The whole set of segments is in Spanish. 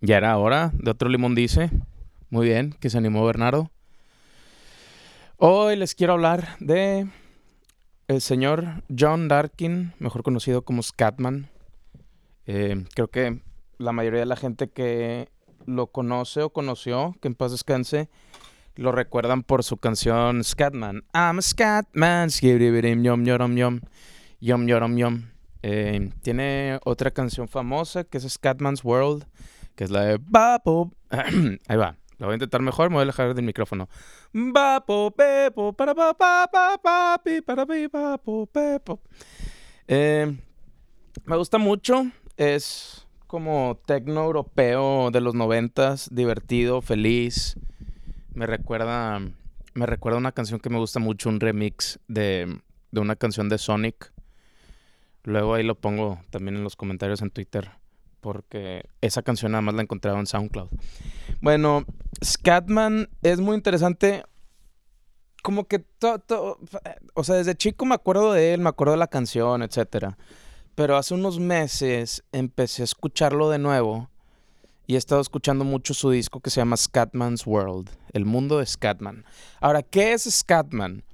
Ya era hora de otro limón dice. Muy bien, que se animó Bernardo. Hoy les quiero hablar de el señor John Darkin, mejor conocido como Scatman. Eh, creo que la mayoría de la gente que lo conoce o conoció, que en paz descanse, lo recuerdan por su canción Scatman. I'm a Scatman, yom yom yom, yom yom yom. Eh, tiene otra canción famosa que es Scatman's World que es la de Bapo. Ahí va. Lo voy a intentar mejor, me voy a alejar del micrófono. Bapo, pepo, para pa, pa, para pi, bapo, pepo. Eh, me gusta mucho. Es como tecno europeo de los noventas, divertido, feliz. Me recuerda, me recuerda una canción que me gusta mucho, un remix de, de una canción de Sonic. Luego ahí lo pongo también en los comentarios en Twitter porque esa canción nada más la encontrado en SoundCloud. Bueno, Scatman es muy interesante. Como que todo, o sea, desde chico me acuerdo de él, me acuerdo de la canción, etcétera. Pero hace unos meses empecé a escucharlo de nuevo y he estado escuchando mucho su disco que se llama Scatman's World, el mundo de Scatman. Ahora, ¿qué es Scatman?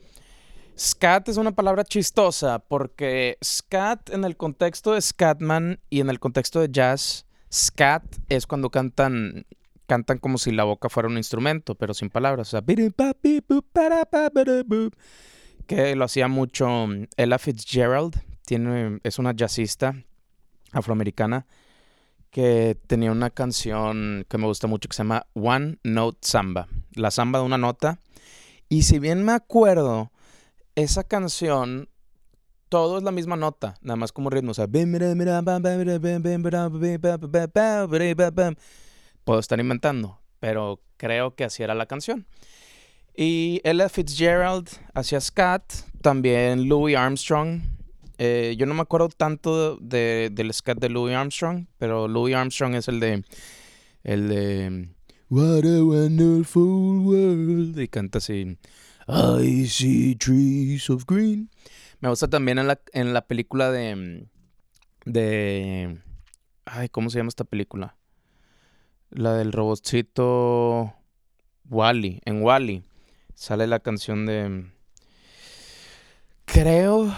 Scat es una palabra chistosa porque scat en el contexto de Scatman y en el contexto de jazz, scat es cuando cantan cantan como si la boca fuera un instrumento, pero sin palabras. O sea, que lo hacía mucho Ella Fitzgerald, tiene, es una jazzista afroamericana que tenía una canción que me gusta mucho que se llama One Note Samba, la samba de una nota. Y si bien me acuerdo, esa canción, todo es la misma nota, nada más como ritmo. O sea, puedo estar inventando, pero creo que así era la canción. Y Ella Fitzgerald hacía scat, también Louis Armstrong. Eh, yo no me acuerdo tanto de, del scat de Louis Armstrong, pero Louis Armstrong es el de. El de. What a wonderful world. Y canta así. I see trees of green. Me gusta también en la, en la película de. de. Ay, ¿cómo se llama esta película? La del robotcito. Wally. En Wally. Sale la canción de. Creo.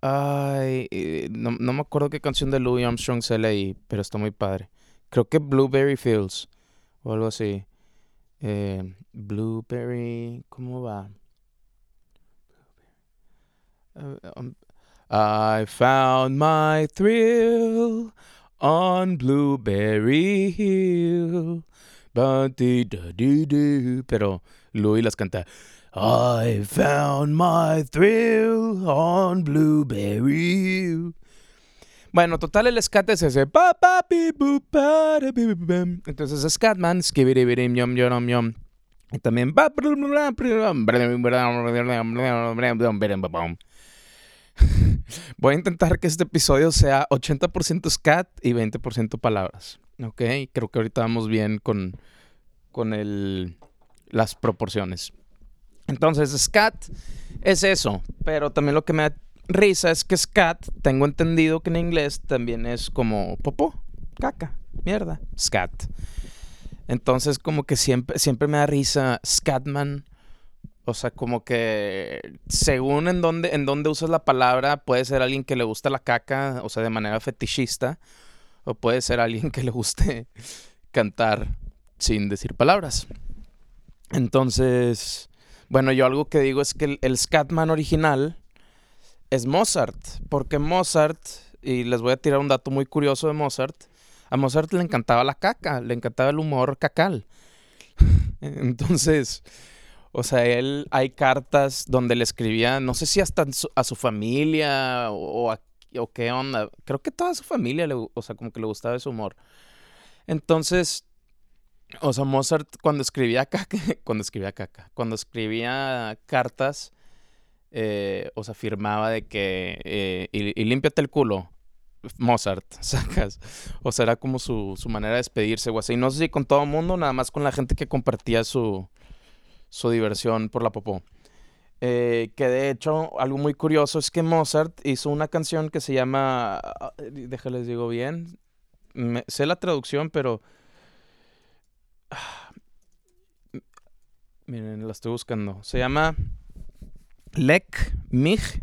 Ay, eh, no, no, me acuerdo qué canción de Louis Armstrong sale ahí, pero está muy padre. Creo que Blueberry Fields o algo así. Eh, blueberry, ¿cómo va? I found my thrill on Blueberry Hill. Pero Louis las canta. I found my thrill on Blueberry Hill. Bueno, total, el scat es ese. Entonces, Scatman, yom yom yom. Y también. Voy a intentar que este episodio sea 80% scat y 20% palabras. Ok, creo que ahorita vamos bien con, con el, las proporciones. Entonces, scat es eso, pero también lo que me risa es que scat, tengo entendido que en inglés también es como popó, caca, mierda, scat. Entonces como que siempre, siempre me da risa scatman. O sea, como que según en dónde, en usas la palabra, puede ser alguien que le gusta la caca, o sea, de manera fetichista, o puede ser alguien que le guste cantar sin decir palabras. Entonces, bueno, yo algo que digo es que el Scatman original es Mozart, porque Mozart, y les voy a tirar un dato muy curioso de Mozart, a Mozart le encantaba la caca, le encantaba el humor cacal. Entonces, o sea, él hay cartas donde le escribía, no sé si hasta a su familia o, o qué onda, creo que toda su familia, le, o sea, como que le gustaba ese humor. Entonces, o sea, Mozart cuando escribía caca, cuando escribía caca, cuando escribía cartas, eh, o sea, afirmaba de que, eh, y, límpiate el culo, Mozart, sacas. O sea, era como su, manera de despedirse, o así. No sé si con todo el mundo, nada más con la gente que compartía su, su diversión por la popó. Eh, que de hecho, algo muy curioso es que Mozart hizo una canción que se llama, déjales digo bien, sé la traducción, pero... Miren, la estoy buscando. Se llama Lek mich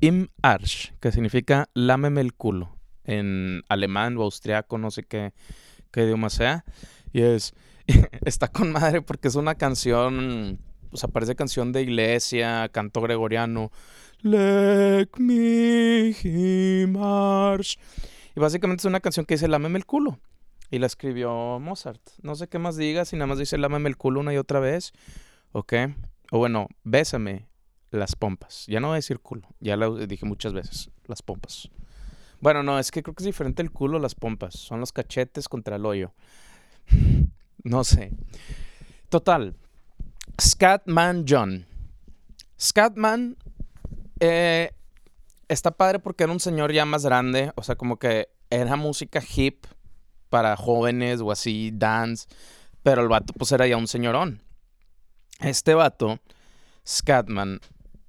im Arsch, que significa lámeme el culo. En alemán o austriaco, no sé qué, qué idioma sea. Y es. está con madre porque es una canción. O sea, parece canción de iglesia, canto gregoriano. Lek mich im Arsch. Y básicamente es una canción que dice lámeme el culo. Y la escribió Mozart. No sé qué más diga, si nada más dice lámame el culo una y otra vez. ¿Ok? O bueno, bésame las pompas. Ya no voy a decir culo. Ya lo dije muchas veces. Las pompas. Bueno, no, es que creo que es diferente el culo las pompas. Son los cachetes contra el hoyo. no sé. Total. Scatman John. Scatman eh, está padre porque era un señor ya más grande. O sea, como que era música hip para jóvenes o así, dance, pero el vato pues era ya un señorón. Este vato, Scatman,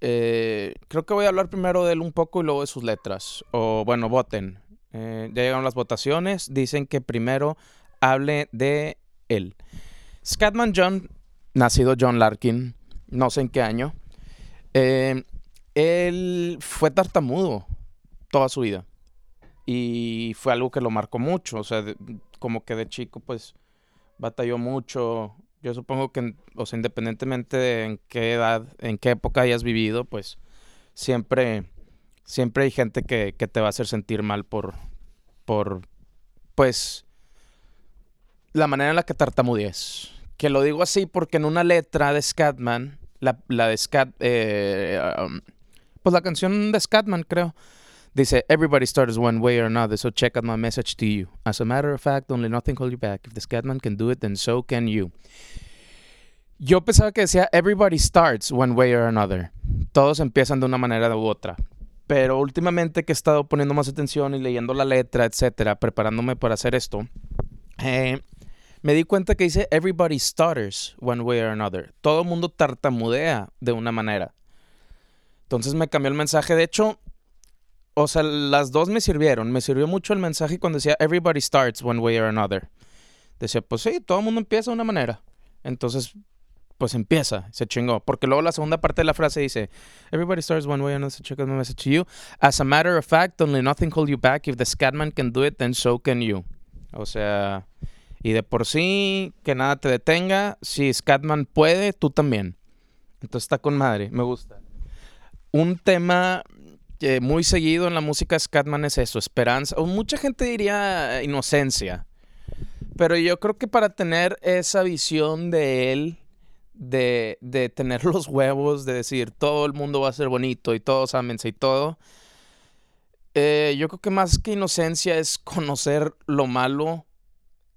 eh, creo que voy a hablar primero de él un poco y luego de sus letras. O bueno, voten. Eh, ya llegaron las votaciones. Dicen que primero hable de él. Scatman John, nacido John Larkin, no sé en qué año. Eh, él fue tartamudo toda su vida y fue algo que lo marcó mucho, o sea, como que de chico pues batalló mucho. Yo supongo que, o sea, independientemente de en qué edad, en qué época hayas vivido, pues siempre, siempre hay gente que, que te va a hacer sentir mal por, por, pues, la manera en la que tartamudees. Que lo digo así porque en una letra de Scatman, la, la de Scat, eh, um, pues la canción de Scatman creo, Dice, everybody starts one way or another, so check out my message to you. As a matter of fact, only nothing holds you back. If the Scatman can do it, then so can you. Yo pensaba que decía, everybody starts one way or another. Todos empiezan de una manera u otra. Pero últimamente que he estado poniendo más atención y leyendo la letra, etcétera, preparándome para hacer esto, eh, me di cuenta que dice, everybody stutters one way or another. Todo el mundo tartamudea de una manera. Entonces me cambió el mensaje. De hecho, o sea, las dos me sirvieron. Me sirvió mucho el mensaje cuando decía everybody starts one way or another. Decía, pues sí, todo el mundo empieza de una manera. Entonces, pues empieza, se chingó. Porque luego la segunda parte de la frase dice, everybody starts one way or another, check out my message to you. As a matter of fact, only nothing hold you back. If the Scatman can do it, then so can you. O sea, y de por sí, que nada te detenga. Si Scatman puede, tú también. Entonces está con madre, me gusta. Un tema muy seguido en la música Scatman es eso, esperanza, o mucha gente diría inocencia, pero yo creo que para tener esa visión de él, de, de tener los huevos, de decir todo el mundo va a ser bonito y todos ámense y todo, eh, yo creo que más que inocencia es conocer lo malo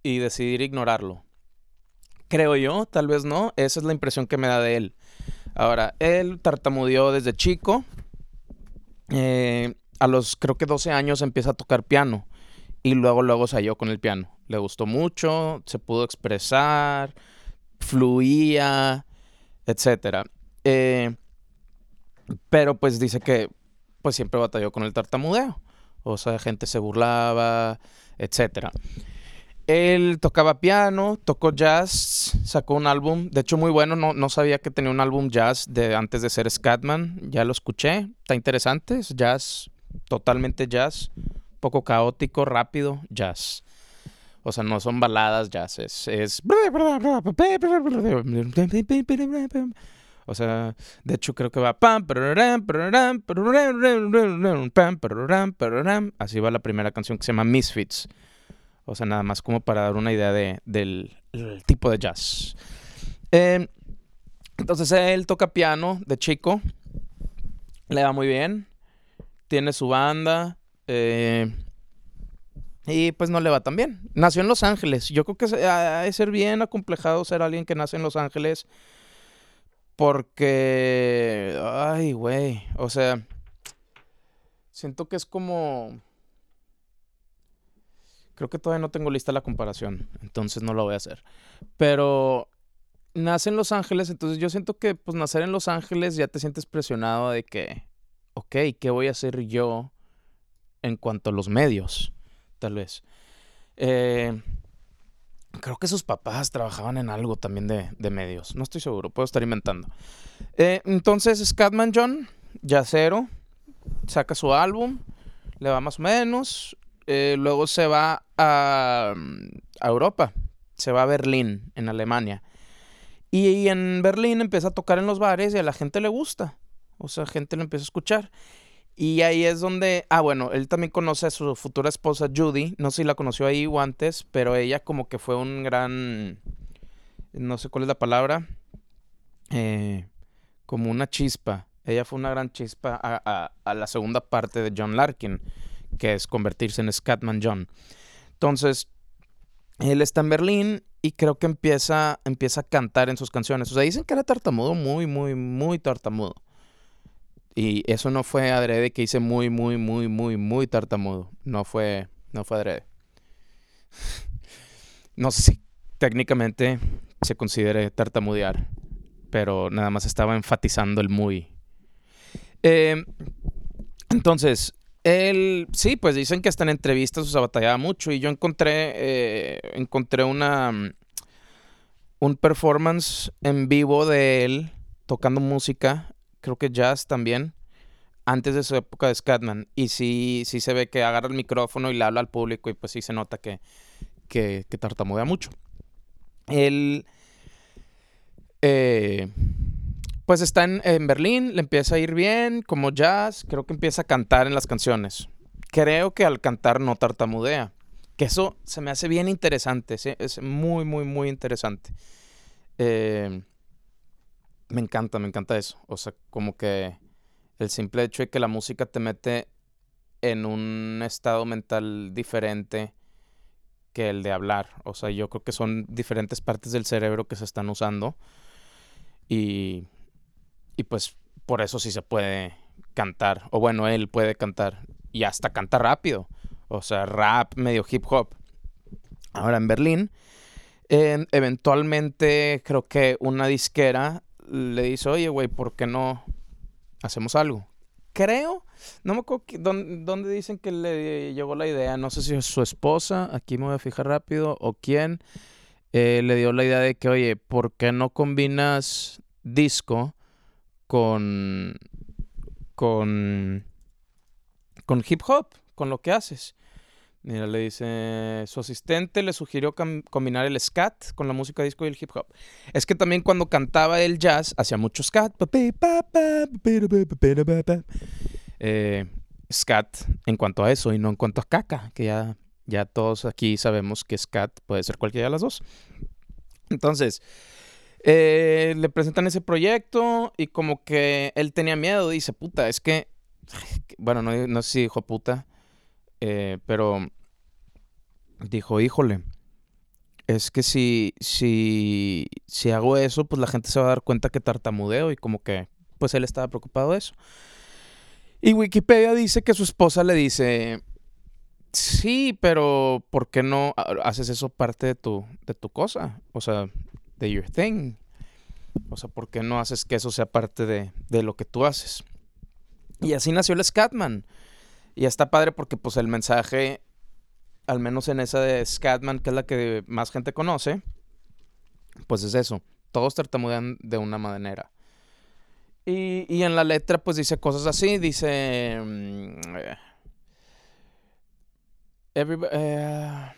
y decidir ignorarlo. Creo yo, tal vez no, esa es la impresión que me da de él. Ahora, él tartamudeó desde chico, eh, a los creo que 12 años empieza a tocar piano y luego luego se halló con el piano. Le gustó mucho, se pudo expresar, fluía, etcétera. Eh, pero pues dice que pues siempre batalló con el tartamudeo. O sea, gente se burlaba, etcétera. Él tocaba piano, tocó jazz, sacó un álbum, de hecho muy bueno, no, no sabía que tenía un álbum jazz de antes de ser Scatman, ya lo escuché, está interesante, es jazz, totalmente jazz, poco caótico, rápido, jazz. O sea, no son baladas jazz, es... es... O sea, de hecho creo que va... Así va la primera canción que se llama Misfits. O sea, nada más como para dar una idea de, del tipo de jazz. Em, entonces él toca piano de chico. Le va muy bien. Tiene su banda. Eh, y pues no le va tan bien. Nació en Los Ángeles. Yo creo que es ser bien acomplejado ser alguien que nace en Los Ángeles. Porque... Ay, güey. O sea... Siento que es como Creo que todavía no tengo lista la comparación, entonces no lo voy a hacer. Pero nace en Los Ángeles, entonces yo siento que pues nacer en Los Ángeles ya te sientes presionado de que, ok, ¿qué voy a hacer yo en cuanto a los medios? Tal vez. Eh, creo que sus papás trabajaban en algo también de, medios. No estoy seguro, puedo estar inventando. Eh, entonces, Scatman John, ya cero, saca su álbum, le va más o menos. Eh, luego se va a, a, Europa, se va a Berlín, en Alemania. Y en Berlín empieza a tocar en los bares y a la gente le gusta. O sea, gente lo empieza a escuchar. Y ahí es donde, ah, bueno, él también conoce a su futura esposa Judy, no sé si la conoció ahí o antes, pero ella como que fue un gran, no sé cuál es la palabra, eh, como una chispa. Ella fue una gran chispa a, a, la segunda parte de John Larkin, que es convertirse en Scatman John. Entonces, él está en Berlín y creo que empieza, empieza a cantar en sus canciones. O sea, dicen que era tartamudo, muy, muy, muy tartamudo. Y eso no fue adrede que hice muy, muy, muy, muy, muy tartamudo. No fue, no fue adrede. No sé si técnicamente se considere tartamudear, pero nada más estaba enfatizando el muy. Em, entonces, él, sí, pues dicen que hasta en entrevistas se batallaba mucho y yo encontré, eh, encontré una, un performance en vivo de él tocando música creo que jazz también, antes de su época de Scatman. Y sí, sí se ve que agarra el micrófono y le habla al público y pues sí se nota que, que, tartamudea mucho. Él, eh, pues está en, en, Berlín, le empieza a ir bien, como jazz, creo que empieza a cantar en las canciones. Creo que al cantar no tartamudea. Que eso se me hace bien interesante, es muy, muy, muy interesante. Eh, me encanta, me encanta eso. O sea, como que el simple hecho de que la música te mete en un estado mental diferente que el de hablar. O sea, yo creo que son diferentes partes del cerebro que se están usando. Y, y pues por eso sí se puede cantar. O bueno, él puede cantar. Y hasta canta rápido. O sea, rap, medio hip hop. Ahora en Berlín, eventualmente creo que una disquera le dice, oye, güey, ¿por qué no hacemos algo? Creo, no me acuerdo dónde, dicen que le llegó la idea, no sé si es su esposa, aquí me voy a fijar rápido, o quién, eh, le dio la idea de que, oye, ¿por qué no combinas disco con, con, con hip hop, con lo que haces? Mira, le dice, su asistente le sugirió combinar el scat con la música disco y el hip hop. Es que también cuando cantaba el jazz, hacía mucho scat. Scat en cuanto a eso y no en cuanto a caca, que ya, ya todos aquí sabemos que scat puede ser cualquiera de las dos. Entonces, eh, le presentan ese proyecto y como que él tenía miedo, dice, puta, es que, bueno, no, no sé si dijo puta, eh, pero dijo, híjole, es que si, si, si hago eso, pues la gente se va a dar cuenta que tartamudeo y como que, pues él estaba preocupado de eso. Y Wikipedia dice que su esposa le dice, sí, pero ¿por qué no haces eso parte de tu, de tu cosa? O sea, de your thing. O sea, ¿por qué no haces que eso sea parte de, de lo que tú haces? Y así nació el Scatman. Y está padre porque pues el mensaje, al menos en esa de Scatman, que es la que más gente conoce, pues es eso. Todos tartamudean de una manera. Y, y en la letra pues dice cosas así, dice... Mm, everybody, eh,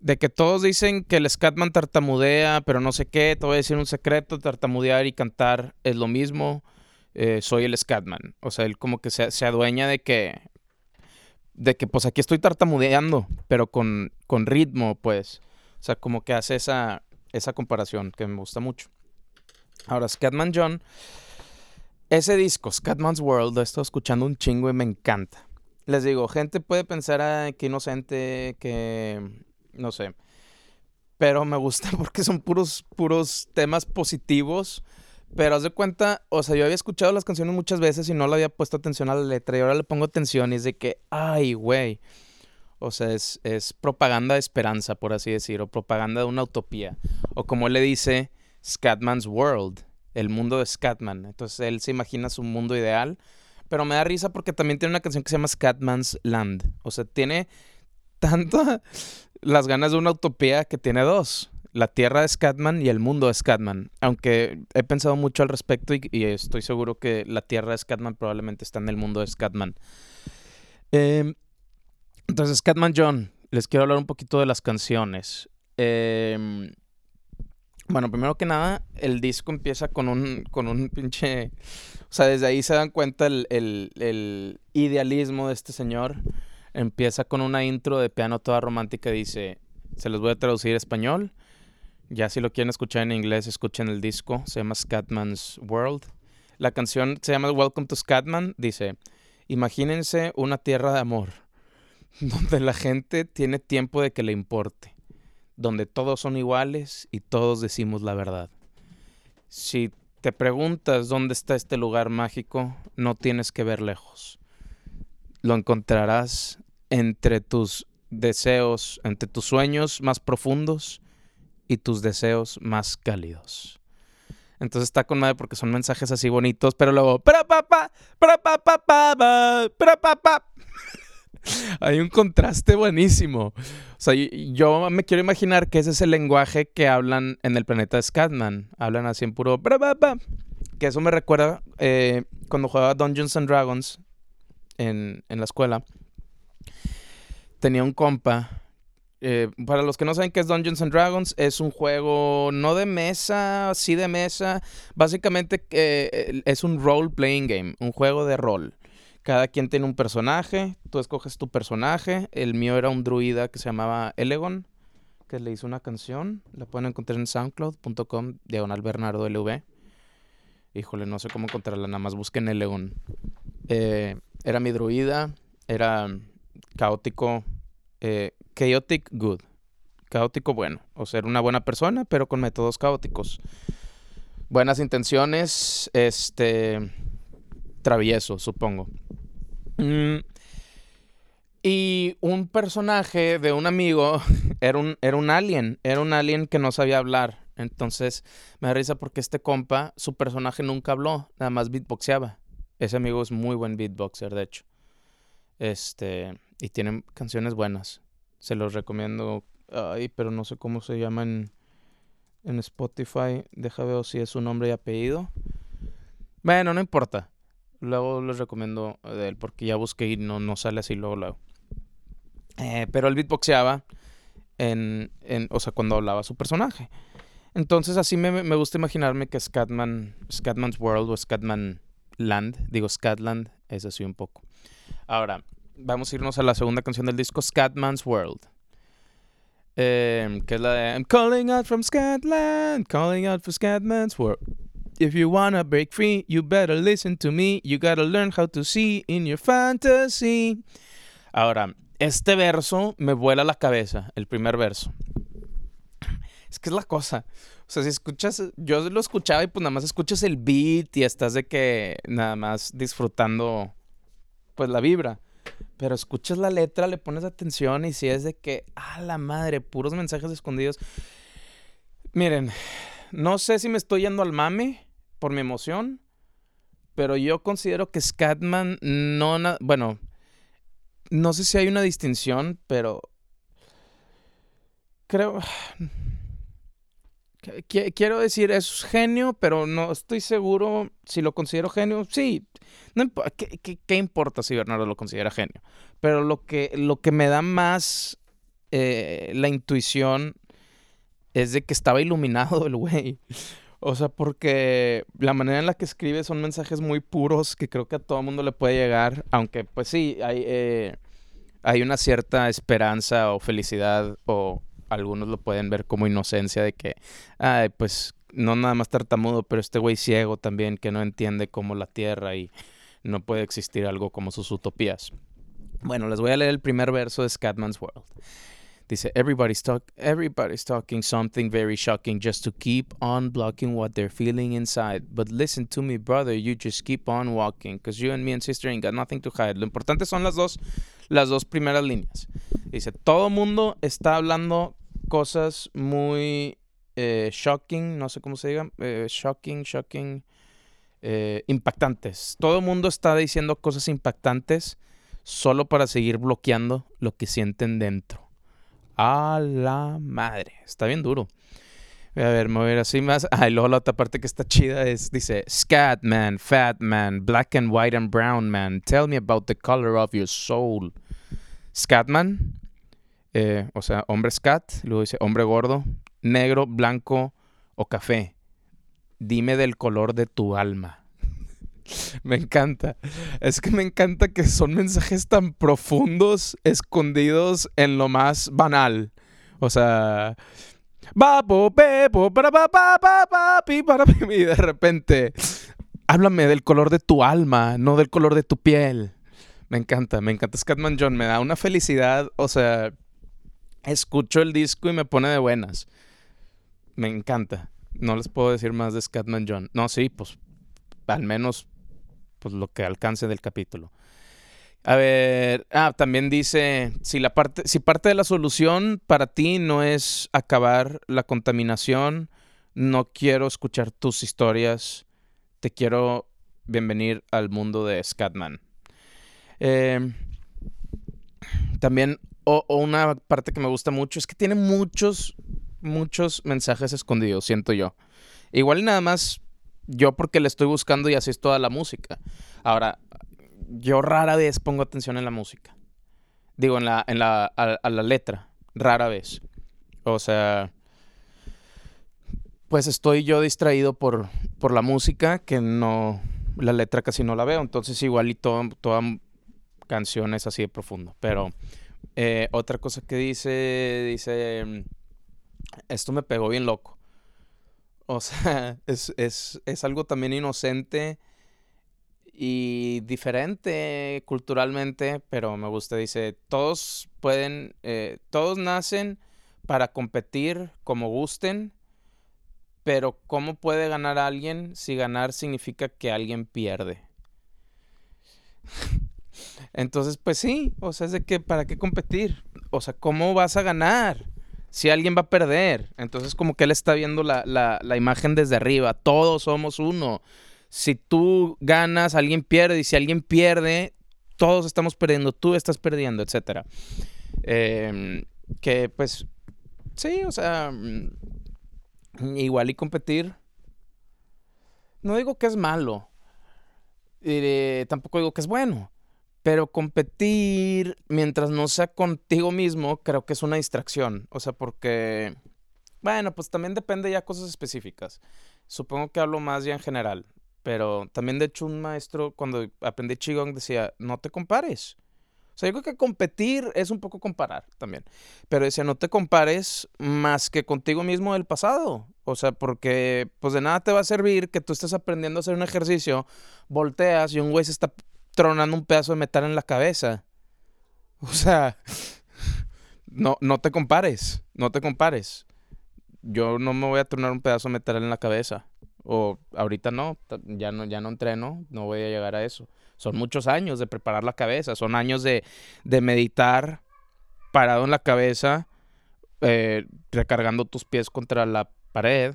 de que todos dicen que el Scatman tartamudea, pero no sé qué, te voy a decir un secreto, tartamudear y cantar es lo mismo, eh, soy el Scatman. O sea, él como que se, adueña de que, de que pues aquí estoy tartamudeando, pero con, con ritmo, pues. O sea, como que hace esa, esa comparación que me gusta mucho. Ahora, Scatman John, ese disco, Scatman's World, lo he estado escuchando un chingo y me encanta. Les digo, gente puede pensar que inocente, que no sé. Pero me gusta porque son puros, puros temas positivos. Pero haz de cuenta, o sea, yo había escuchado las canciones muchas veces y no le había puesto atención a la letra. Y ahora le pongo atención y es de que, ay, güey. O sea, es, es propaganda de esperanza, por así decir, o propaganda de una utopía. O como le dice, Scatman's World, el mundo de Scatman. Entonces él se imagina su mundo ideal Pero me da risa porque también tiene una canción que se llama Scatman's Land. O sea, tiene tanto las ganas de una utopía que tiene dos. La tierra de Scatman y el mundo de Scatman. Aunque he pensado mucho al respecto y, estoy seguro que la tierra de Scatman probablemente está en el mundo de Scatman. Em, entonces, Scatman John, les quiero hablar un poquito de las canciones. Eh, bueno, primero que nada, el disco empieza con un, con un pinche... O sea, desde ahí se dan cuenta el, el, idealismo de este señor. Empieza con una intro de piano toda romántica. Dice, se los voy a traducir a español. Ya si lo quieren escuchar en inglés, escuchen el disco. Se llama Scatman's World. La canción se llama Welcome to Scatman. Dice, imagínense una tierra de amor, donde la gente tiene tiempo de que le importe donde todos son iguales y todos decimos la verdad. Si te preguntas dónde está este lugar mágico, no tienes que ver lejos. Lo encontrarás entre tus deseos, entre tus sueños más profundos y tus deseos más cálidos. Entonces está con madre porque son mensajes así bonitos, pero luego hay un contraste buenísimo. O sea, yo me quiero imaginar que ese es el lenguaje que hablan en el planeta Scatman. Hablan así en puro... Que eso me recuerda eh, cuando jugaba Dungeons and Dragons en, la escuela. Tenía un compa eh, para los que no saben qué es Dungeons and Dragons, es un juego no de mesa, sí de mesa. Básicamente eh, es un role playing game, un juego de rol. Cada quien tiene un personaje, tú escoges tu personaje. El mío era un druida que se llamaba Elegon, que le hizo una canción. La pueden encontrar en soundcloud.com, diagonal Bernardo LV. Híjole, no sé cómo encontrarla, nada más busquen Elegon. Eh, era mi druida, era caótico, eh, chaotic good. Caótico bueno, o ser una buena persona, pero con métodos caóticos. Buenas intenciones, este travieso, supongo. Mm, y un personaje de un amigo era un, era un alien, era un alien que no sabía hablar. Entonces me da risa porque este compa, su personaje nunca habló, nada más beatboxeaba. Ese amigo es muy buen beatboxer, de hecho. Este, y tiene canciones buenas. Se los recomiendo. Ay, pero no sé cómo se llama en, en Spotify. Deja ver si es su nombre y apellido. Bueno, no importa. Luego les recomiendo de él porque ya busqué y no, no sale así luego, luego. Eh, pero él beatboxeaba en, en, o sea, cuando hablaba su personaje. Entonces así me, me gusta imaginarme que Scatman, Scatman's World o Scatman Land, digo Scatland, es así un poco. Ahora, vamos a irnos a la segunda canción del disco, Scatman's World. Eh, que es la de I'm calling out from Scatland, calling out for Scatman's World. If you wanna break free, you better listen to me. You gotta learn how to see in your fantasy. Ahora, este verso me vuela la cabeza, el primer verso. Es que es la cosa. O sea, si escuchas, yo lo escuchaba y pues nada más escuchas el beat y estás de que nada más disfrutando pues la vibra. Pero escuchas la letra, le pones atención y si es de que, a la madre, puros mensajes escondidos. Miren, no sé si me estoy yendo al mame, por mi emoción, pero yo considero que Scatman no... Bueno, no sé si hay una distinción, pero creo... Quiero decir, es genio, pero no estoy seguro si lo considero genio. Sí, ¿qué, importa si Bernardo lo considera genio? Pero lo que, lo que me da más eh, la intuición es de que estaba iluminado el güey. O sea, porque la manera en la que escribe son mensajes muy puros que creo que a todo mundo le puede llegar, aunque pues sí, hay, eh, hay una cierta esperanza o felicidad o algunos lo pueden ver como inocencia de que, ay, pues no nada más tartamudo, pero este güey ciego también que no entiende cómo la Tierra y no puede existir algo como sus utopías. Bueno, les voy a leer el primer verso de Scatman's World. Dice, everybody's, talk everybody's talking something very shocking just to keep on blocking what they're feeling inside. But listen to me, brother, you just keep on walking, because you and me and sister ain't got nothing to hide. Lo importante son las dos, las dos primeras líneas. Dice, todo mundo está hablando cosas muy eh, shocking, no sé cómo se diga, eh, shocking, shocking. eh, impactantes. Todo mundo está diciendo cosas impactantes solo para seguir bloqueando lo que sienten dentro. A la madre. Está bien duro. Voy a ver así más. Ah, luego la otra parte que está chida es, dice, Scat man, fat man, black and white and brown man, tell me about the color of your soul. Scatman, eh, o sea, hombre scat, luego dice hombre gordo, negro, blanco o café. Dime del color de tu alma. me encanta. Es que me encanta que son mensajes tan profundos, escondidos en lo más banal. O sea, para y de repente, háblame del color de tu alma, no del color de tu piel. Me encanta, me encanta Scatman John, me da una felicidad, o sea, escucho el disco y me pone de buenas. Me encanta. No les puedo decir más de Scatman John. No, sí, pues al menos pues lo que alcance del capítulo. A ver, ah, también dice, si la parte si parte de la solución para ti no es acabar la contaminación, no quiero escuchar tus historias. Te quiero bienvenir al mundo de Scatman. Em, también o, una parte que me gusta mucho es que tiene muchos muchos mensajes escondidos, siento yo. Igual y nada más yo porque le estoy buscando y así es toda la música. Ahora, yo rara vez pongo atención en la música. Digo, en la, en la, a, la letra. Rara vez. O sea, pues estoy yo distraído por, por la música que no, la letra casi no la veo. Entonces igual y toda, canción es así de profundo. Pero eh, otra cosa que dice, dice esto me pegó bien loco. O sea, es, es, es algo también inocente y diferente culturalmente, pero me gusta. Dice, todos pueden, eh, todos nacen para competir como gusten, pero ¿cómo puede ganar alguien si ganar significa que alguien pierde? Entonces, pues sí, o sea, es de que, ¿para qué competir? O sea, ¿cómo vas a ganar? si alguien va a perder. Entonces como que él está viendo la, la, imagen desde arriba. Todos somos uno. Si tú ganas, alguien pierde. Y si alguien pierde, todos estamos perdiendo. Tú estás perdiendo, etc. Em, que pues, sí, o sea, mm, igual y competir. No digo que es malo. Y tampoco digo que es bueno. Pero competir mientras no sea contigo mismo, creo que es una distracción. O sea, porque, bueno, pues también depende ya cosas específicas. Supongo que hablo más ya en general. Pero también, de hecho, un maestro, cuando aprendí Qigong, decía, no te compares. O sea, yo creo que competir es un poco comparar también. Pero decía, no te compares más que contigo mismo del pasado. O sea, porque pues de nada te va a servir que tú estés aprendiendo a hacer un ejercicio, volteas y un güey se está tronando un pedazo de metal en la cabeza. O sea, no, no te compares, no te compares. Yo no me voy a tronar un pedazo de metal en la cabeza. O ahorita no, ya no, ya no entreno, no voy a llegar a eso. Son muchos años de preparar la cabeza, son años de, de meditar parado en la cabeza, eh, recargando tus pies contra la pared.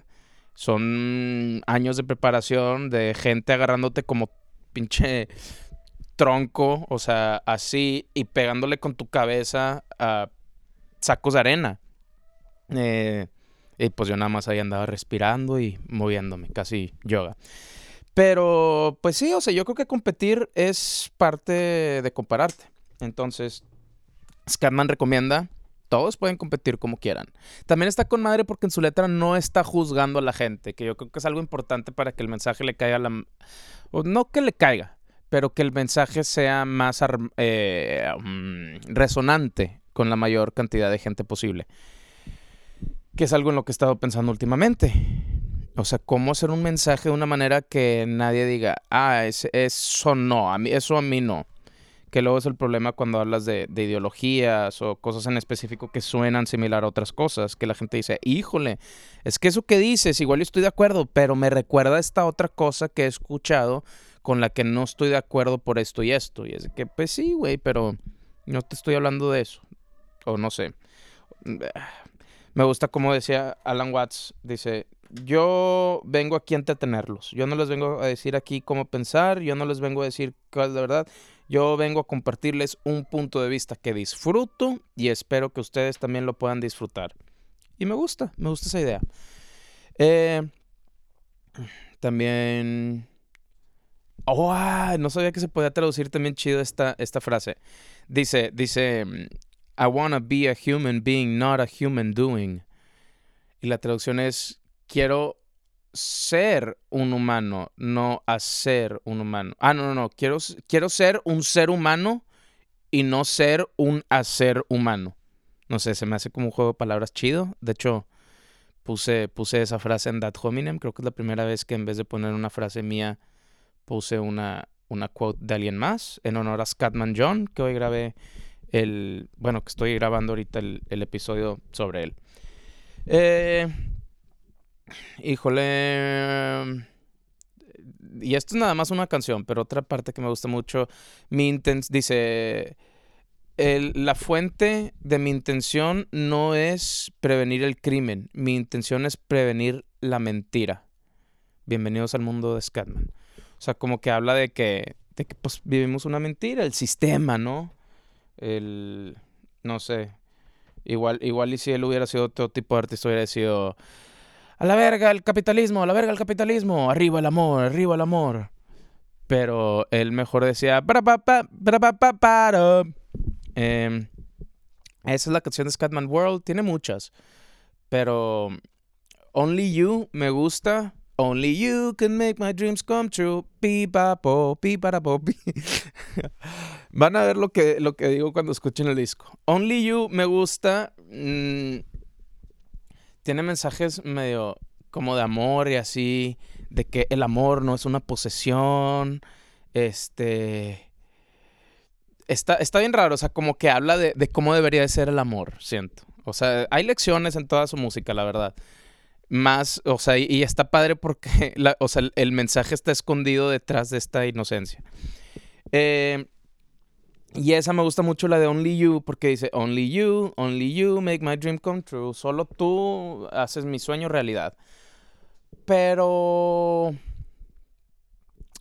Son años de preparación de gente agarrándote como pinche tronco, o sea, así, y pegándole con tu cabeza a sacos de arena. Eh, y pues yo nada más ahí andaba respirando y moviéndome, casi yoga. Pero, pues sí, o sea, yo creo que competir es parte de compararte. Entonces, Scatman recomienda, todos pueden competir como quieran. También está con madre porque en su letra no está juzgando a la gente, que yo creo que es algo importante para que el mensaje le caiga la... O no que le caiga, pero que el mensaje sea más eh, mm, resonante con la mayor cantidad de gente posible. Que es algo en lo que he estado pensando últimamente. O sea, cómo hacer un mensaje de una manera que nadie diga, ah, eso no, a mí, eso a mí no. Que luego es el problema cuando hablas de, de, ideologías o cosas en específico que suenan similar a otras cosas, que la gente dice, híjole, es que eso que dices, igual yo estoy de acuerdo, pero me recuerda a esta otra cosa que he escuchado con la que no estoy de acuerdo por esto y esto. Y es que, pues sí, güey, pero no te estoy hablando de eso. O no sé. Me gusta como decía Alan Watts, dice, yo vengo aquí a entretenerlos. Yo no les vengo a decir aquí cómo pensar, yo no les vengo a decir cuál es la verdad. Yo vengo a compartirles un punto de vista que disfruto y espero que ustedes también lo puedan disfrutar. Y me gusta, me gusta esa idea. Eh, también... Oh, ah, no sabía que se podía traducir también chido esta, esta frase. Dice, dice, I wanna be a human being, not a human doing. Y la traducción es, quiero ser un humano, no hacer un humano. Ah, no, no, no. Quiero, quiero ser un ser humano y no ser un hacer humano. No sé, se me hace como un juego de palabras chido. De hecho, puse, puse esa frase en That Hominem. Creo que es la primera vez que en vez de poner una frase mía, puse una, una quote de alguien más en honor a Scatman John, que hoy grabé el. Bueno, que estoy grabando ahorita el, episodio sobre él. Eh, Híjole. Y esto es nada más una canción, pero otra parte que me gusta mucho. Mi inten dice. la fuente de mi intención no es prevenir el crimen. Mi intención es prevenir la mentira. Bienvenidos al mundo de Scatman. O sea, como que habla de que, de que pues, vivimos una mentira, el sistema, ¿no? El. No sé. Igual, igual y si él hubiera sido otro tipo de artista, hubiera sido a la verga el capitalismo, a la verga el capitalismo, arriba el amor, arriba el amor. Pero él mejor decía, para, para, para. Eh, esa es la canción de Scatman World, tiene muchas. Pero Only You me gusta. Only you can make my dreams come true. Pi pa po, pi para po, Van a ver lo que, lo que digo cuando escuchen el disco. Only You me gusta. Mmm, tiene mensajes medio como de amor y así, de que el amor no es una posesión, este... Está, está bien raro, o sea, como que habla de, cómo debería de ser el amor, siento. O sea, hay lecciones en toda su música, la verdad. Más, o sea, y, está padre porque, o sea, el, mensaje está escondido detrás de esta inocencia. Eh, y esa me gusta mucho la de Only You, porque dice, Only You, Only You make my dream come true. Solo tú haces mi sueño realidad. Pero...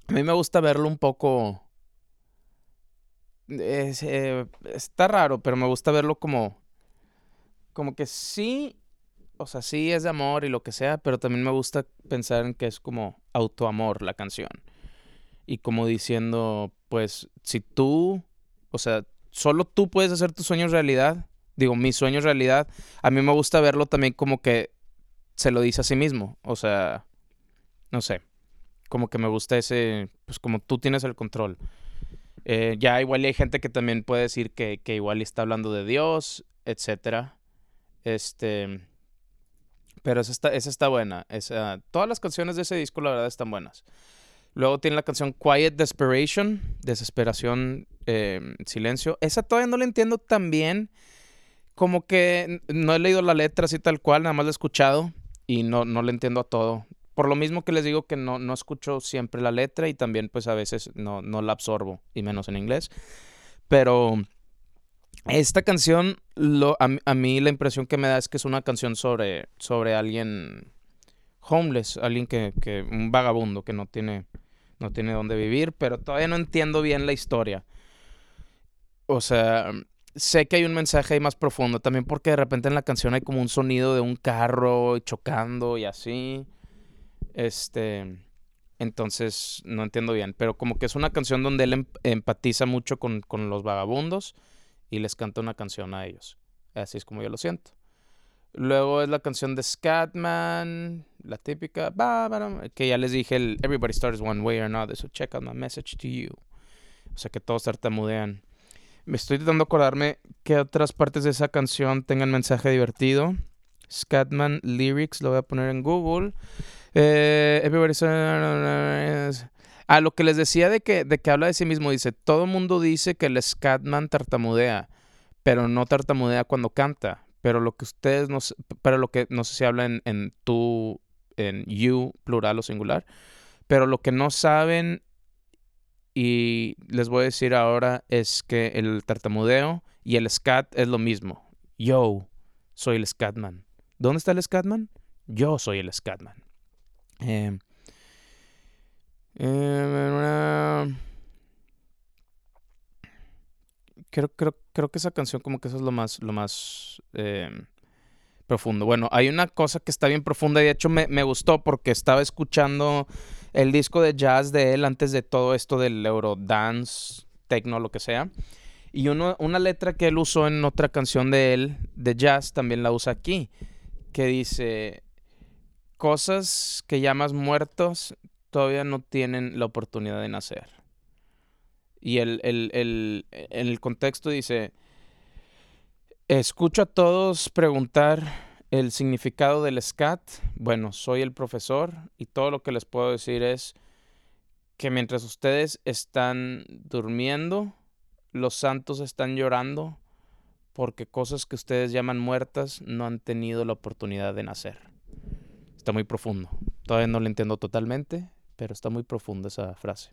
A mí me gusta verlo un poco... Eh, está raro, pero me gusta verlo como... Como que sí, o sea, sí es de amor y lo que sea, pero también me gusta pensar en que es como autoamor la canción. Y como diciendo, pues, si tú o sea, solo tú puedes hacer tus sueños realidad. Digo, mis sueños realidad. A mí me gusta verlo también como que se lo dice a sí mismo. O sea, no sé. Como que me gusta ese, pues como tú tienes el control. Eh, ya igual hay gente que también puede decir que, que igual está hablando de Dios, etcétera. Este, pero esa está, esa está buena. Esa, todas las canciones de ese disco, la verdad, están buenas. Luego tiene la canción Quiet Desperation, Desesperación, eh, Silencio. Esa todavía no la entiendo tan bien. Como que no he leído la letra así tal cual, nada más la he escuchado y no, no le entiendo a todo. Por lo mismo que les digo que no, no escucho siempre la letra y también pues a veces no, no la absorbo, y menos en inglés. Pero esta canción, lo, a, mí la impresión que me da es que es una canción sobre, sobre alguien homeless, alguien que, que, un vagabundo que no tiene no tiene dónde vivir, pero todavía no entiendo bien la historia. O sea, sé que hay un mensaje ahí más profundo, también porque de repente en la canción hay como un sonido de un carro chocando y así. Este, entonces no entiendo bien, pero como que es una canción donde él em, empatiza mucho con, con los vagabundos y les canta una canción a ellos. Así es como yo lo siento. Luego es la canción de Scatman, la típica, que ya les dije, el Everybody Starts One Way or Another, so check out my message to you. O sea que todos tartamudean. Me estoy tratando de acordarme que otras partes de esa canción tengan mensaje divertido. Scatman Lyrics, lo voy a poner en Google. Eh, everybody. Ah, lo que les decía de que, de que habla de sí mismo, dice, todo mundo dice que el Scatman tartamudea, pero no tartamudea cuando canta pero lo que ustedes no pero lo que no sé si habla en, tú, en you, plural o singular, pero lo que no saben y les voy a decir ahora es que el tartamudeo y el scat es lo mismo. Yo soy el scatman. ¿Dónde está el scatman? Yo soy el scatman. Eh, eh, creo, creo, creo que esa canción como que eso es lo más, lo más eh, profundo. Bueno, hay una cosa que está bien profunda y de hecho me, me, gustó porque estaba escuchando el disco de jazz de él antes de todo esto del Eurodance, techno, lo que sea. Y uno, una letra que él usó en otra canción de él, de jazz, también la usa aquí, que dice, cosas que llamas muertos todavía no tienen la oportunidad de nacer. Y el, el, en el contexto dice, escucho a todos preguntar el significado del SCAT. Bueno, soy el profesor y todo lo que les puedo decir es que mientras ustedes están durmiendo, los santos están llorando porque cosas que ustedes llaman muertas no han tenido la oportunidad de nacer. Está muy profundo. Todavía no lo entiendo totalmente, pero está muy profunda esa frase.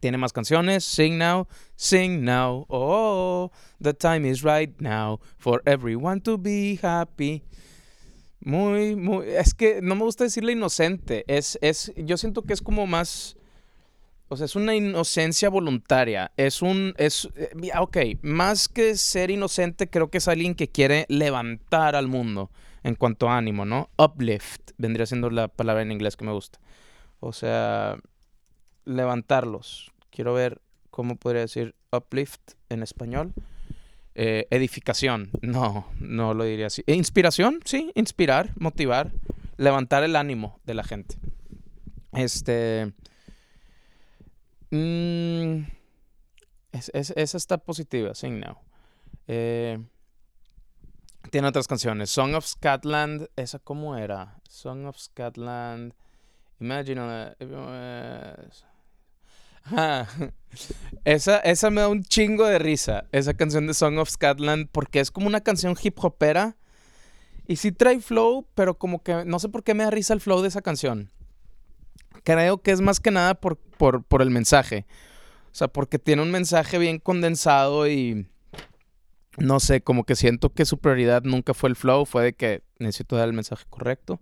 Tiene más canciones. Sing now, sing now. Oh, the time is right now for everyone to be happy. Muy, muy. Es que no me gusta decirle inocente. Es, es, yo siento que es como más o sea, es una inocencia voluntaria. Es un. Es, eh, ok, más que ser inocente, creo que es alguien que quiere levantar al mundo en cuanto a ánimo, ¿no? Uplift vendría siendo la palabra en inglés que me gusta. O sea, levantarlos. Quiero ver cómo podría decir uplift en español. Eh, edificación. No, no lo diría así. inspiración, sí, inspirar, motivar, levantar el ánimo de la gente. Este. Mm, es, esa está positiva, Sing Now. Eh, tiene otras canciones. Song of Scotland, ¿esa cómo era? Song of Scotland. Imagine. esa, esa me da un chingo de risa. Esa canción de Song of Scotland. Porque es como una canción hip hopera. Y sí trae flow, pero como que no sé por qué me da risa el flow de esa canción creo que es más que nada por, por, el mensaje. O sea, porque tiene un mensaje bien condensado y no sé, como que siento que su prioridad nunca fue el flow, fue de que necesito dar el mensaje correcto.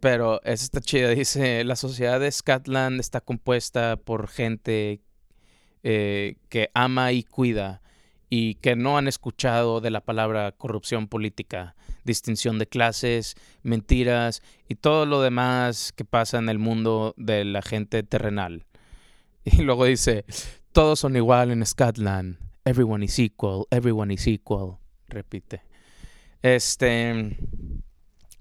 Pero es esta chida, dice, la sociedad de Scotland está compuesta por gente eh, que ama y cuida y que no han escuchado de la palabra corrupción política, distinción de clases, mentiras y todo lo demás que pasa en el mundo de la gente terrenal. Y luego dice, todos son igual en Scotland, everyone is equal, everyone is equal, repite. Este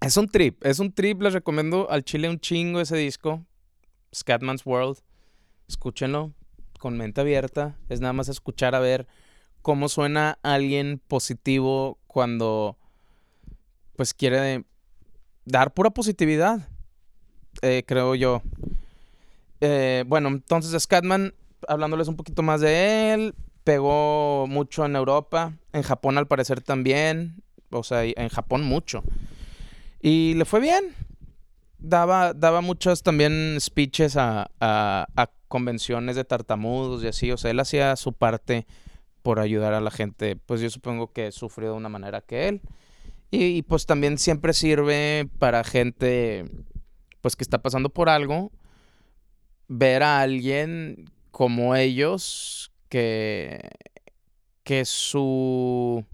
es un trip, es un trip, les recomiendo al chile un chingo ese disco, Scatman's World. Escúchenlo con mente abierta, es nada más escuchar a ver cómo suena alguien positivo cuando pues quiere dar pura positividad, eh, creo yo. Eh, bueno, entonces Scatman, hablándoles un poquito más de él, pegó mucho en Europa, en Japón al parecer también, o sea, en Japón mucho. Y le fue bien. Daba, daba muchos también speeches a, a, convenciones de tartamudos y así, o sea, él hacía su parte por ayudar a la gente, pues yo supongo que sufrió de una manera que él. Y, pues también siempre sirve para gente pues que está pasando por algo, ver a alguien como ellos que, que su...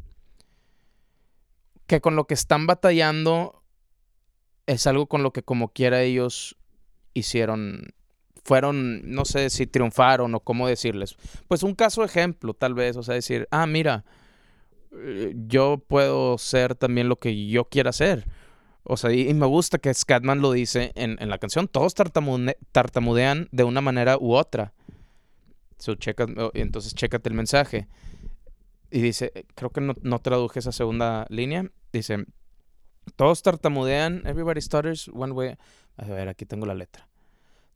que con lo que están batallando es algo con lo que como quiera ellos hicieron fueron, no sé si triunfaron o cómo decirles. Pues un caso ejemplo, tal vez, o sea, decir, ah, mira, eh, yo puedo ser también lo que yo quiera ser. O sea, y, me gusta que Scatman lo dice en, la canción, todos tartamudean de una manera u otra. So, checa, entonces, chécate el mensaje. Y dice, creo que no, no traduje esa segunda línea. Dice, todos tartamudean, everybody stutters one way. A ver, aquí tengo la letra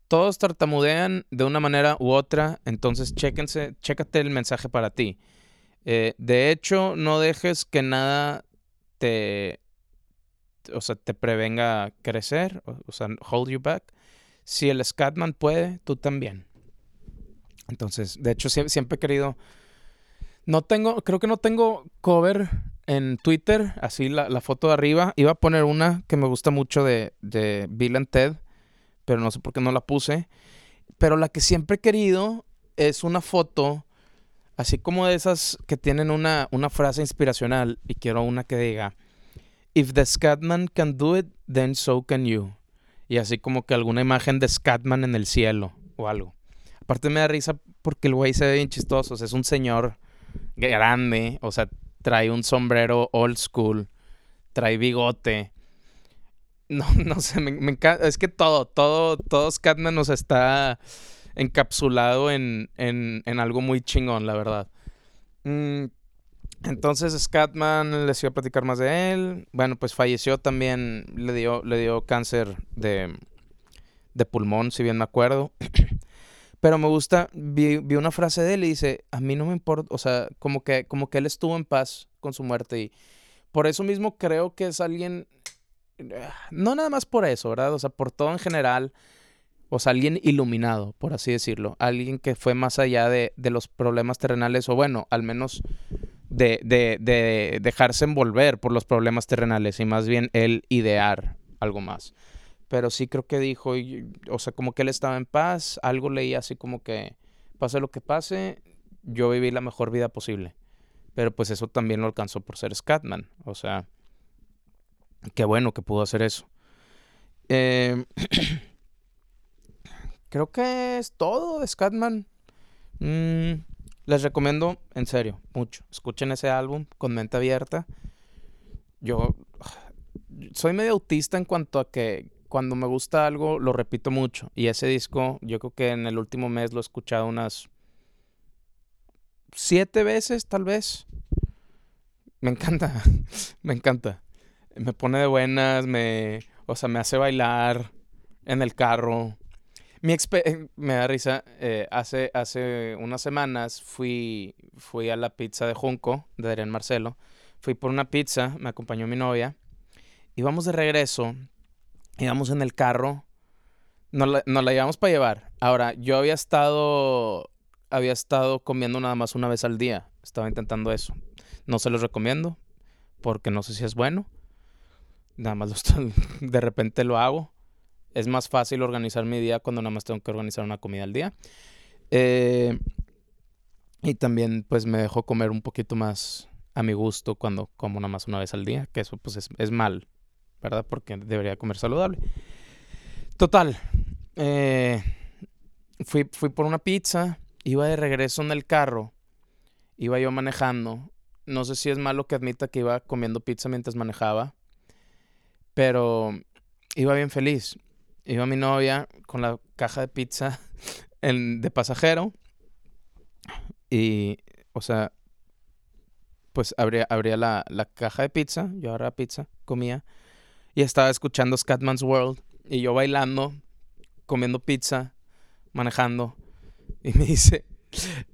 todos tartamudean de una manera u otra, entonces chéquense, chécate el mensaje para ti. Eh, de hecho, no dejes que nada te, o sea, te prevenga crecer, o, sea, hold you back. Si el Scatman puede, tú también. Entonces, de hecho, siempre, he querido. No tengo, creo que no tengo cover en Twitter, así la, foto de arriba. Iba a poner una que me gusta mucho de, de Bill and Ted, pero no sé por qué no la puse. Pero la que siempre he querido es una foto, así como de esas que tienen una, una frase inspiracional. Y quiero una que diga, If the Scatman can do it, then so can you. Y así como que alguna imagen de Scatman en el cielo o algo. Aparte me da risa porque el güey se ve bien chistoso. es un señor grande, o sea, trae un sombrero old school, trae bigote. No, no sé, me, encanta. Es que todo, todo, todo Scatman nos está encapsulado en, en, en algo muy chingón, la verdad. Mm, entonces Scatman les iba a platicar más de él. Bueno, pues falleció también, le dio, le dio cáncer de, de pulmón, si bien me acuerdo. Pero me gusta, vi, vi, una frase de él y dice, a mí no me importa, o sea, como que, como que él estuvo en paz con su muerte y por eso mismo creo que es alguien, no nada más por eso, ¿verdad? O sea, por todo en general, o sea, alguien iluminado, por así decirlo, alguien que fue más allá de, de los problemas terrenales, o bueno, al menos de, de, de dejarse envolver por los problemas terrenales y más bien él idear algo más pero sí creo que dijo, o sea, como que él estaba en paz, algo leía así como que, pase lo que pase, yo viví la mejor vida posible. Pero pues eso también lo alcanzó por ser Scatman, o sea, qué bueno que pudo hacer eso. Em, creo que es todo de Scatman. Mm, les recomiendo, en serio, mucho. Escuchen ese álbum con mente abierta. Yo soy medio autista en cuanto a que cuando me gusta algo lo repito mucho. Y ese disco, yo creo que en el último mes lo he escuchado unas siete veces, tal vez. Me encanta, me encanta. Me pone de buenas, me, o sea, me hace bailar en el carro. Mi eh, me da risa. Eh, hace, hace unas semanas fui, fui a la pizza de Junco, de Adrián Marcelo. Fui por una pizza, me acompañó mi novia. Y vamos de regreso íbamos en el carro, nos la, la llevamos para llevar. Ahora, yo había estado, había estado comiendo nada más una vez al día. Estaba intentando eso. No se los recomiendo porque no sé si es bueno. Nada más de repente lo hago. Es más fácil organizar mi día cuando nada más tengo que organizar una comida al día. Eh, y también pues me dejo comer un poquito más a mi gusto cuando como nada más una vez al día, que eso pues es, es mal. ¿Verdad? Porque debería comer saludable. Total, eh, fui, fui por una pizza, iba de regreso en el carro, iba yo manejando. No sé si es malo que admita que iba comiendo pizza mientras manejaba, pero iba bien feliz. Iba mi novia con la caja de pizza en, de pasajero y, o sea, pues abría, abría la, la caja de pizza, yo agarraba pizza, comía y estaba escuchando Scatman's World y yo bailando, comiendo pizza, manejando y me dice,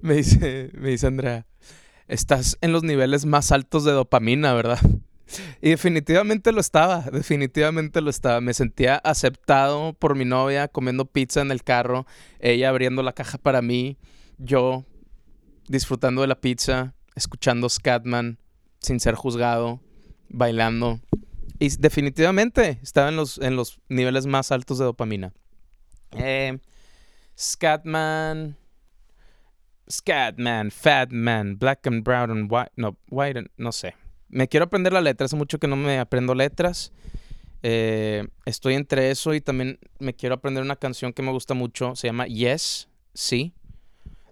me dice, me dice Andrea, estás en los niveles más altos de dopamina, ¿verdad? Y definitivamente lo estaba, definitivamente lo estaba. Me sentía aceptado por mi novia comiendo pizza en el carro, ella abriendo la caja para mí, yo disfrutando de la pizza, escuchando Scatman sin ser juzgado, bailando. Y definitivamente estaba en los, en los niveles más altos de dopamina. Eh, Scatman. Scatman, Fatman, Black and Brown and White. No, White and, no sé. Me quiero aprender la letra. Hace mucho que no me aprendo letras. Eh, estoy entre eso y también me quiero aprender una canción que me gusta mucho. Se llama Yes, Sí,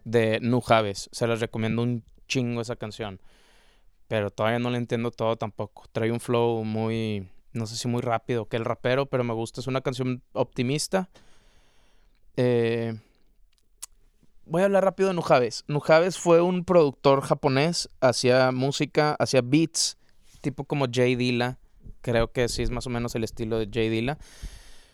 de Nu Javes. Se las recomiendo un chingo esa canción pero todavía no le entiendo todo tampoco. Trae un flow muy, no sé si muy rápido que el rapero, pero me gusta. Es una canción optimista. Eh, voy a hablar rápido de Nujaves. Nujaves fue un productor japonés, hacía música, hacía beats, tipo como Jay Dilla. Creo que sí es más o menos el estilo de Jay Dilla.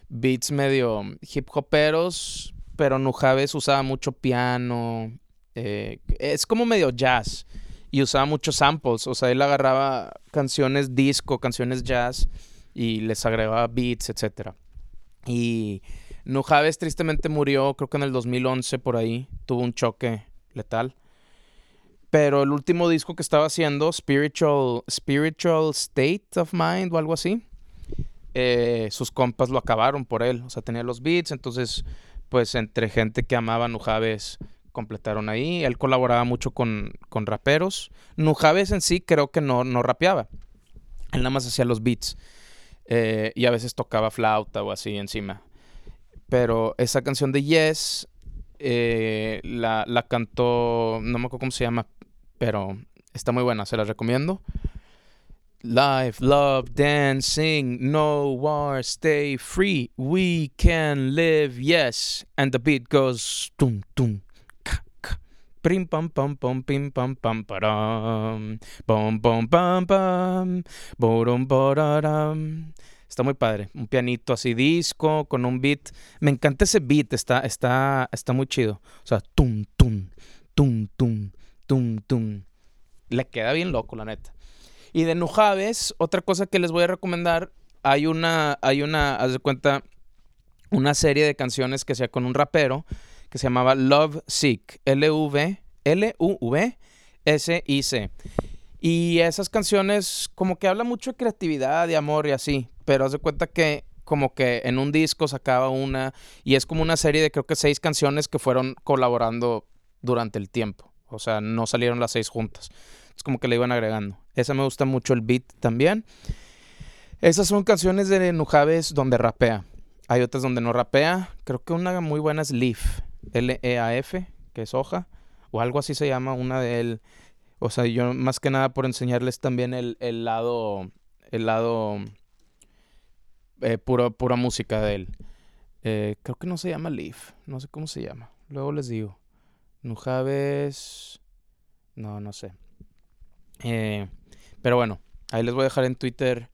Beats medio hip hoperos, pero Nujaves usaba mucho piano. Eh, es como medio jazz y usaba muchos samples. O sea, él agarraba canciones disco, canciones jazz y les agregaba beats, etc. Y Nujaves tristemente murió, creo que en el 2011 por ahí, tuvo un choque letal. Pero el último disco que estaba haciendo, Spiritual, Spiritual State of Mind o algo así, eh, sus compas lo acabaron por él. O sea, tenía los beats, entonces, pues entre gente que amaba a Nujaves completaron ahí. Él colaboraba mucho con, con raperos. Nujaves en sí creo que no, no rapeaba. Él nada más hacía los beats. Eh, y a veces tocaba flauta o así encima. Pero esa canción de Yes eh, la, la cantó, no me acuerdo cómo se llama, pero está muy buena, se la recomiendo. Life, love, dancing, no war, stay free. We can live, yes. And the beat goes tum tum. Prim pam pam pam pim pam pam param. Pam pam pam pam. Borom pararam. Está muy padre. Un pianito así disco con un beat. Me encanta ese beat. Está, está, está muy chido. O sea, tum, tum, tum, tum, tum, tum. Le queda bien loco, la neta. Y de Nujaves, otra cosa que les voy a recomendar. Hay una, hay una, haz de cuenta, una serie de canciones que sea con un rapero que se llamaba Love Sick. L-U-V, S-I-C. Y esas canciones como que habla mucho de creatividad, de amor y así pero haz de cuenta que como que en un disco sacaba una y es como una serie de creo que seis canciones que fueron colaborando durante el tiempo. O sea, no salieron las seis juntas. Es como que le iban agregando. Esa me gusta mucho el beat también. Esas son canciones de Nujaves donde rapea. Hay otras donde no rapea. Creo que una muy buena es Leaf. L-E-A-F, que es hoja. O algo así se llama una de él. O sea, yo más que nada por enseñarles también el, el lado. El lado eh, pura, música de él. Eh, creo que no se llama Leaf, no sé cómo se llama. Luego les digo. Nujaves. No, no sé. Eh, pero bueno, ahí les voy a dejar en Twitter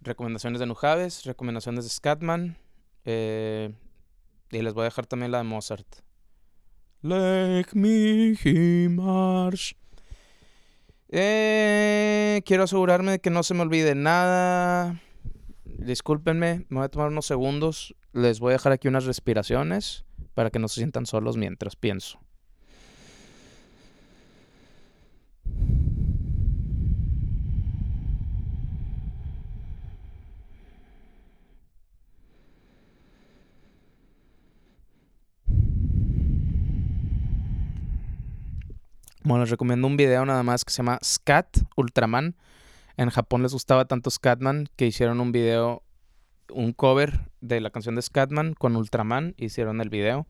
recomendaciones de Nujaves, recomendaciones de Scatman. Y les voy a dejar también la de Mozart. Me quiero asegurarme de que no se me olvide nada discúlpenme, me voy a tomar unos segundos. Les voy a dejar aquí unas respiraciones para que no se sientan solos mientras pienso. Bueno, les recomiendo un video nada más que se llama Scat Ultraman. En Japón les gustaba tanto Scatman que hicieron un video, un cover de la canción de Scatman con Ultraman. Hicieron el video.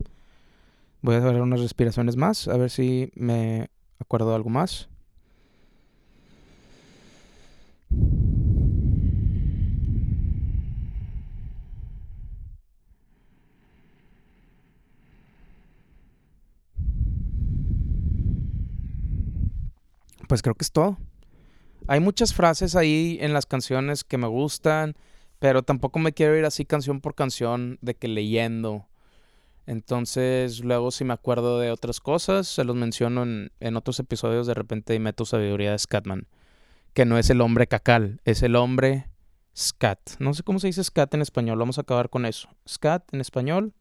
Voy a hacer unas respiraciones más, a ver si me acuerdo de algo más. Pues creo que es todo. Hay muchas frases ahí en las canciones que me gustan, pero tampoco me quiero ir así canción por canción de que leyendo. Entonces, luego si me acuerdo de otras cosas, se los menciono en, otros episodios de repente y meto sabiduría de Scatman. Que no es el hombre cacal, es el hombre scat. No sé cómo se dice scat en español, vamos a acabar con eso. Scat en español.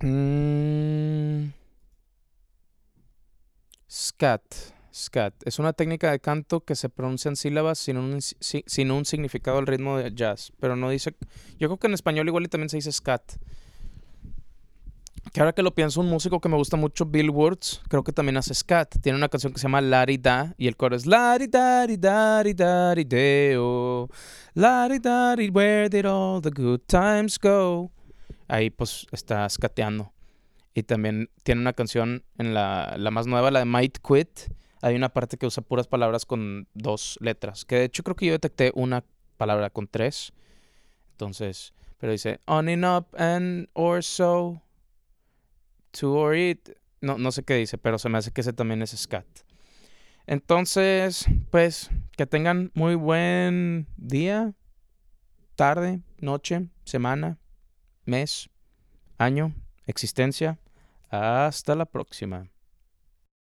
Mmm... Scat. Scat. Es una técnica de canto que se pronuncia en sílabas sin un, significado al ritmo de jazz. Pero no dice. Yo creo que en español igual y también se dice scat. Que ahora que lo pienso, un músico que me gusta mucho, Bill Woods, creo que también hace scat. Tiene una canción que se llama Lari Da y el coro es Lari Dari Dari Dari Deo. Lari Dari, where did all the good times go? Ahí pues está scateando. Y también tiene una canción en la, la más nueva, la de Might Quit. Hay una parte que usa puras palabras con dos letras. Que de hecho creo que yo detecté una palabra con tres. Entonces, pero dice on and up and or so. To or it. No, no sé qué dice, pero se me hace que ese también es scat. Entonces, pues, que tengan muy buen día, tarde, noche, semana, mes, año, existencia. Hasta la próxima.